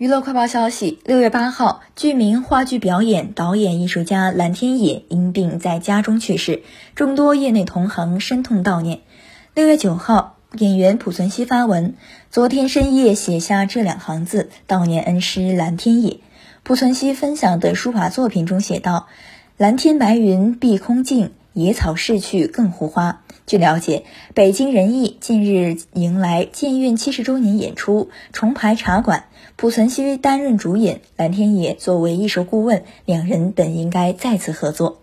娱乐快报消息：六月八号，剧名话剧表演导演艺术家蓝天野因病在家中去世，众多业内同行深痛悼念。六月九号，演员濮存昕发文，昨天深夜写下这两行字悼念恩师蓝天野。濮存昕分享的书法作品中写道：“蓝天白云碧空尽，野草逝去更护花。”据了解，北京人艺近日迎来建院七十周年演出，重排茶馆，濮存昕担任主演，蓝天野作为艺术顾问，两人本应该再次合作。